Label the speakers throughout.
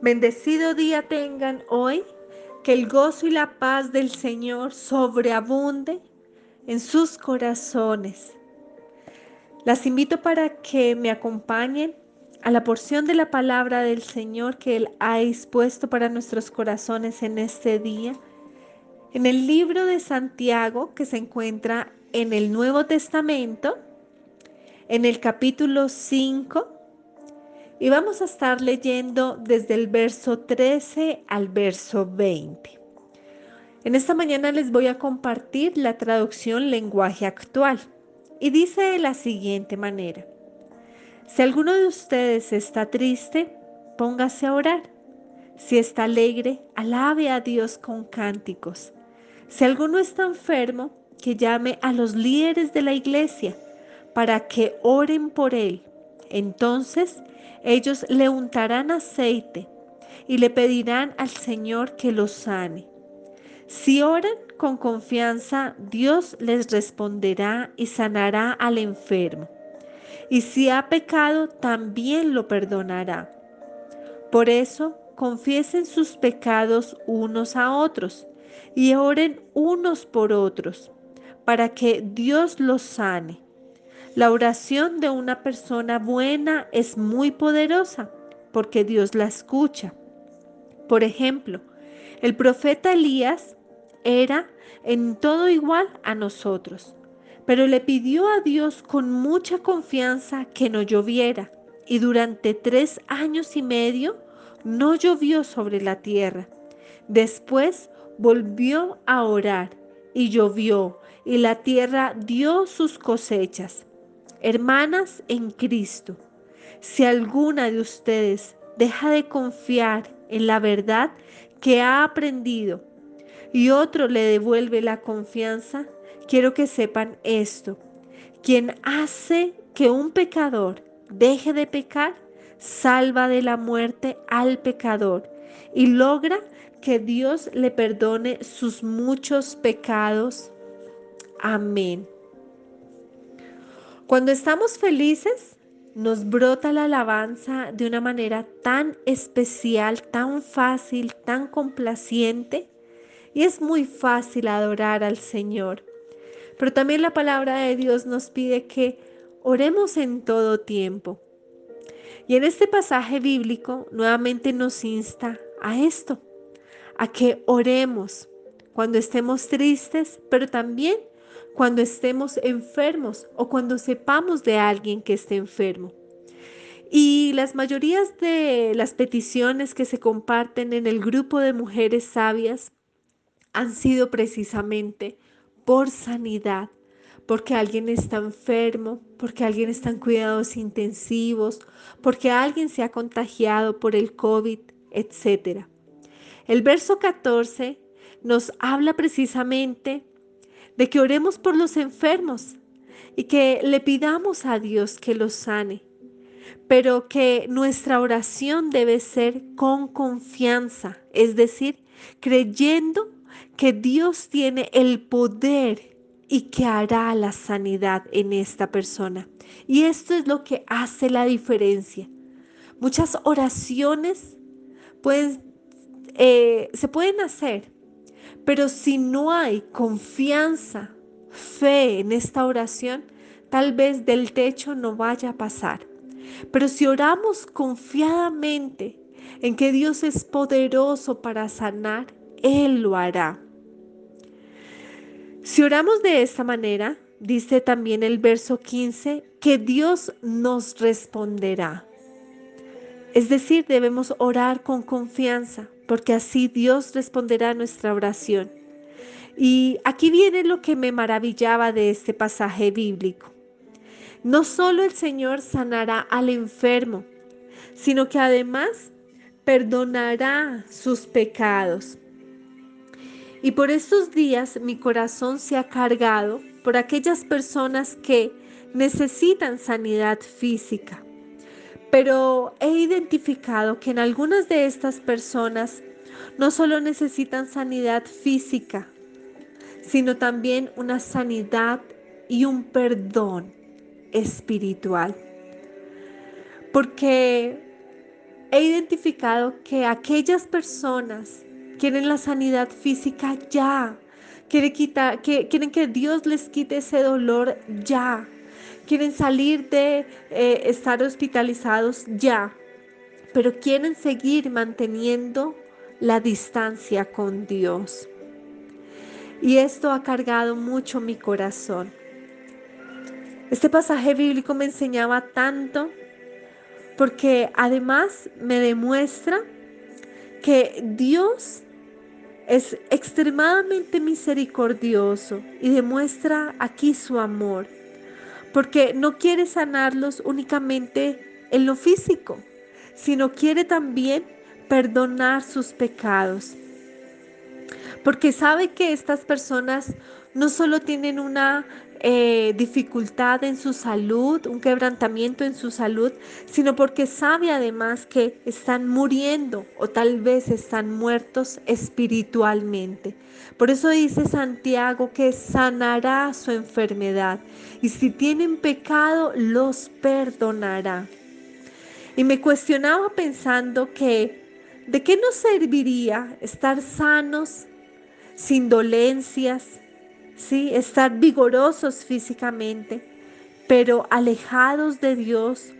Speaker 1: Bendecido día tengan hoy, que el gozo y la paz del Señor sobreabunde en sus corazones. Las invito para que me acompañen a la porción de la palabra del Señor que Él ha dispuesto para nuestros corazones en este día. En el libro de Santiago que se encuentra en el Nuevo Testamento, en el capítulo 5, y vamos a estar leyendo desde el verso 13 al verso 20. En esta mañana les voy a compartir la traducción lenguaje actual y dice de la siguiente manera. Si alguno de ustedes está triste, póngase a orar. Si está alegre, alabe a Dios con cánticos. Si alguno está enfermo, que llame a los líderes de la iglesia para que oren por él. Entonces ellos le untarán aceite y le pedirán al Señor que los sane. Si oran con confianza, Dios les responderá y sanará al enfermo. Y si ha pecado, también lo perdonará. Por eso, confiesen sus pecados unos a otros y oren unos por otros, para que Dios los sane. La oración de una persona buena es muy poderosa porque Dios la escucha. Por ejemplo, el profeta Elías era en todo igual a nosotros, pero le pidió a Dios con mucha confianza que no lloviera y durante tres años y medio no llovió sobre la tierra. Después volvió a orar y llovió y la tierra dio sus cosechas. Hermanas en Cristo, si alguna de ustedes deja de confiar en la verdad que ha aprendido y otro le devuelve la confianza, quiero que sepan esto. Quien hace que un pecador deje de pecar, salva de la muerte al pecador y logra que Dios le perdone sus muchos pecados. Amén. Cuando estamos felices, nos brota la alabanza de una manera tan especial, tan fácil, tan complaciente. Y es muy fácil adorar al Señor. Pero también la palabra de Dios nos pide que oremos en todo tiempo. Y en este pasaje bíblico nuevamente nos insta a esto, a que oremos cuando estemos tristes, pero también cuando estemos enfermos o cuando sepamos de alguien que esté enfermo. Y las mayorías de las peticiones que se comparten en el grupo de mujeres sabias han sido precisamente por sanidad, porque alguien está enfermo, porque alguien está en cuidados intensivos, porque alguien se ha contagiado por el COVID, etc. El verso 14 nos habla precisamente de que oremos por los enfermos y que le pidamos a Dios que los sane, pero que nuestra oración debe ser con confianza, es decir, creyendo que Dios tiene el poder y que hará la sanidad en esta persona. Y esto es lo que hace la diferencia. Muchas oraciones pueden, eh, se pueden hacer, pero si no hay confianza, fe en esta oración, tal vez del techo no vaya a pasar. Pero si oramos confiadamente en que Dios es poderoso para sanar, Él lo hará. Si oramos de esta manera, dice también el verso 15, que Dios nos responderá. Es decir, debemos orar con confianza, porque así Dios responderá a nuestra oración. Y aquí viene lo que me maravillaba de este pasaje bíblico. No solo el Señor sanará al enfermo, sino que además perdonará sus pecados. Y por estos días mi corazón se ha cargado por aquellas personas que necesitan sanidad física pero he identificado que en algunas de estas personas no solo necesitan sanidad física, sino también una sanidad y un perdón espiritual. Porque he identificado que aquellas personas quieren la sanidad física ya, quieren, quitar, que, quieren que Dios les quite ese dolor ya, quieren salir de eh, estar hospitalizados ya, pero quieren seguir manteniendo la distancia con Dios. Y esto ha cargado mucho mi corazón. Este pasaje bíblico me enseñaba tanto porque además me demuestra que Dios es extremadamente misericordioso y demuestra aquí su amor, porque no quiere sanarlos únicamente en lo físico, sino quiere también perdonar sus pecados. Porque sabe que estas personas no solo tienen una eh, dificultad en su salud, un quebrantamiento en su salud, sino porque sabe además que están muriendo o tal vez están muertos espiritualmente. Por eso dice Santiago que sanará su enfermedad y si tienen pecado los perdonará. Y me cuestionaba pensando que ¿de qué nos serviría estar sanos, sin dolencias, ¿sí? estar vigorosos físicamente, pero alejados de Dios,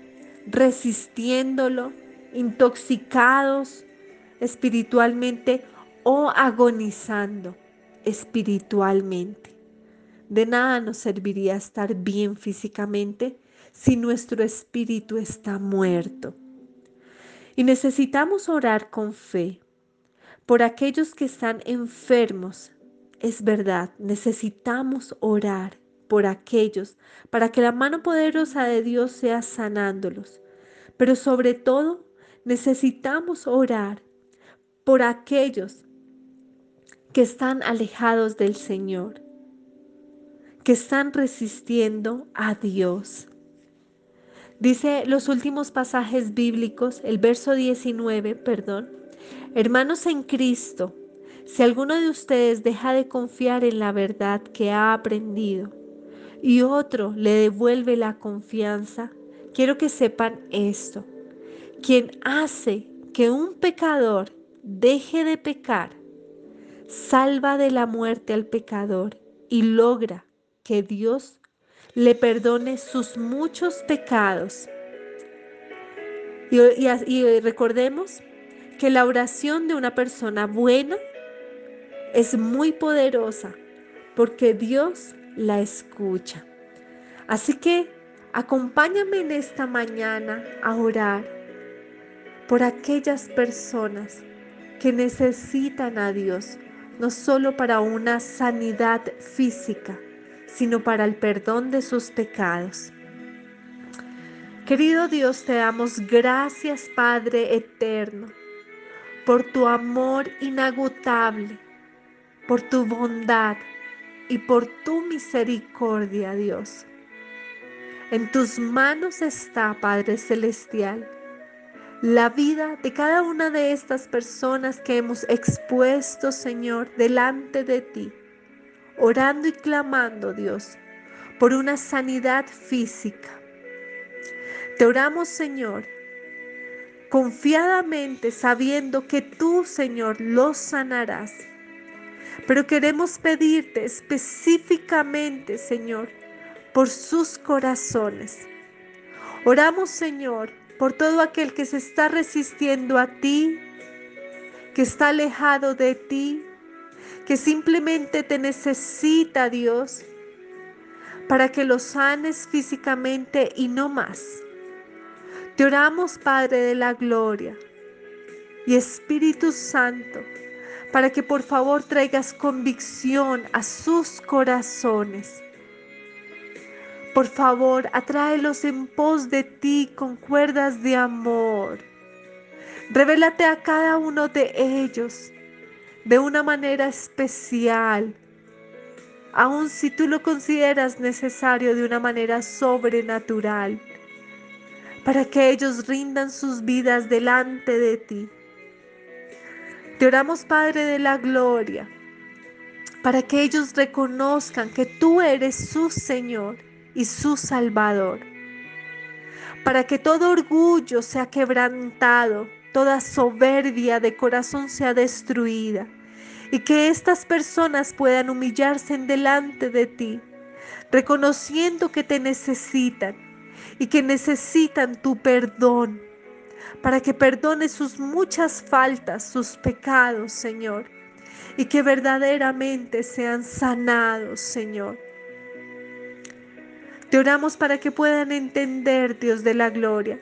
Speaker 1: resistiéndolo, intoxicados espiritualmente o agonizando espiritualmente. De nada nos serviría estar bien físicamente si nuestro espíritu está muerto. Y necesitamos orar con fe por aquellos que están enfermos es verdad, necesitamos orar por aquellos para que la mano poderosa de Dios sea sanándolos. Pero sobre todo, necesitamos orar por aquellos que están alejados del Señor, que están resistiendo a Dios. Dice los últimos pasajes bíblicos, el verso 19, perdón, hermanos en Cristo, si alguno de ustedes deja de confiar en la verdad que ha aprendido y otro le devuelve la confianza, quiero que sepan esto. Quien hace que un pecador deje de pecar, salva de la muerte al pecador y logra que Dios le perdone sus muchos pecados. Y, y, recordemos que la oración de una persona buena es muy poderosa porque Dios la escucha. Así que acompáñame en esta mañana a orar por aquellas personas que necesitan a Dios, no solo para una sanidad física, sino para el perdón de sus pecados. Querido Dios, te damos gracias, Padre eterno, por tu amor inagotable por tu bondad y por tu misericordia, Dios. En tus manos está, Padre Celestial, la vida de cada una de estas personas que hemos expuesto, Señor, delante de ti, orando y clamando, Dios, por una sanidad física. Te oramos, Señor, confiadamente sabiendo que tú, Señor, los sanarás pero queremos pedirte específicamente, Señor, por sus corazones. Oramos, Señor, por todo aquel que se está resistiendo a ti, que está alejado de ti, que simplemente te necesita, Dios, para que lo sanes físicamente y no más. Te oramos, Padre de la Gloria y Espíritu Santo para que por favor traigas convicción a sus corazones. Por favor, atráelos en pos de ti con cuerdas de amor. Revélate a cada uno de ellos de una manera especial, aun si tú lo consideras necesario de una manera sobrenatural, para que ellos rindan sus vidas delante de ti. Te oramos, Padre de la Gloria, para que ellos reconozcan que tú eres su Señor y su Salvador, para que todo orgullo sea quebrantado toda soberbia de corazón sea destruida y que estas personas puedan humillarse en delante de ti, reconociendo que te necesitan y que necesitan tu perdón, para que perdones sus muchas faltas, sus pecados, Señor, y que verdaderamente sean sanados, Señor. Te oramos para que puedan entender, Dios de la gloria,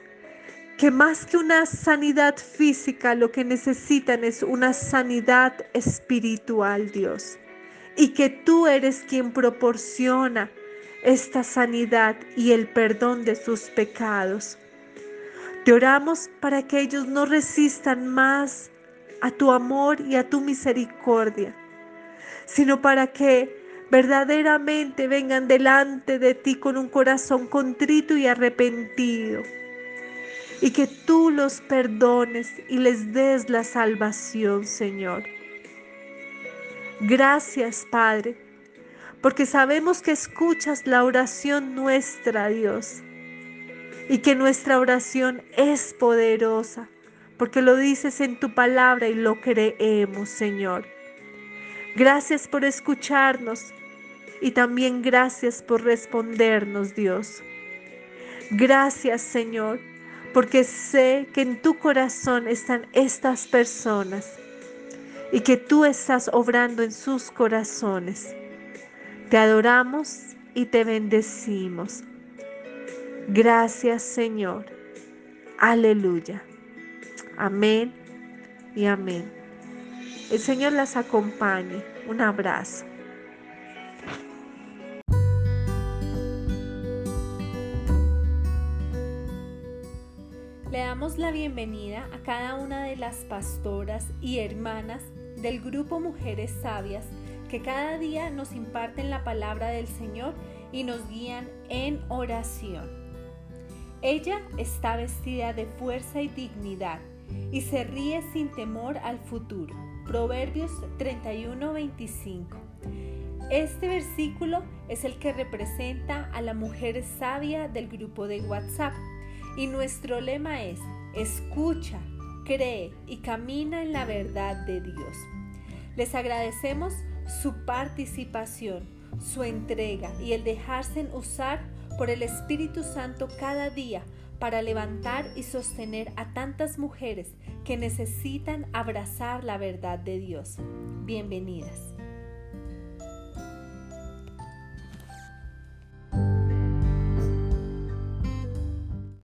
Speaker 1: que más que una sanidad física, lo que necesitan es una sanidad espiritual, Dios. Y que tú eres quien proporciona esta sanidad y el perdón de sus pecados. Te oramos para que ellos no resistan más a tu amor y a tu misericordia, sino para que verdaderamente vengan delante de ti con un corazón contrito y arrepentido y que tú los perdones y les des la salvación, Señor. Gracias, Padre, porque sabemos que escuchas la oración nuestra, Dios, y que nuestra oración es poderosa, porque lo dices en tu palabra y lo creemos, Señor. Gracias por escucharnos y también gracias por respondernos, Dios. Gracias, Señor porque sé que en tu corazón están estas personas y que tú estás obrando en sus corazones. Te adoramos y te bendecimos. Gracias Señor. Aleluya. Amén y amén. El Señor las acompañe. Un abrazo.
Speaker 2: Le damos la bienvenida a cada una de las pastoras y hermanas del grupo Mujeres Sabias que cada día nos imparten la palabra del Señor y nos guían en oración. Ella está vestida de fuerza y dignidad y se ríe sin temor al futuro. Proverbios 31-25. Este versículo es el que representa a la mujer sabia del grupo de WhatsApp y nuestro lema es, escucha, cree y camina en la verdad de Dios. Les agradecemos su participación, su entrega y el dejarse usar por el Espíritu Santo cada día para levantar y sostener a tantas mujeres que necesitan abrazar la verdad de Dios. Bienvenidas.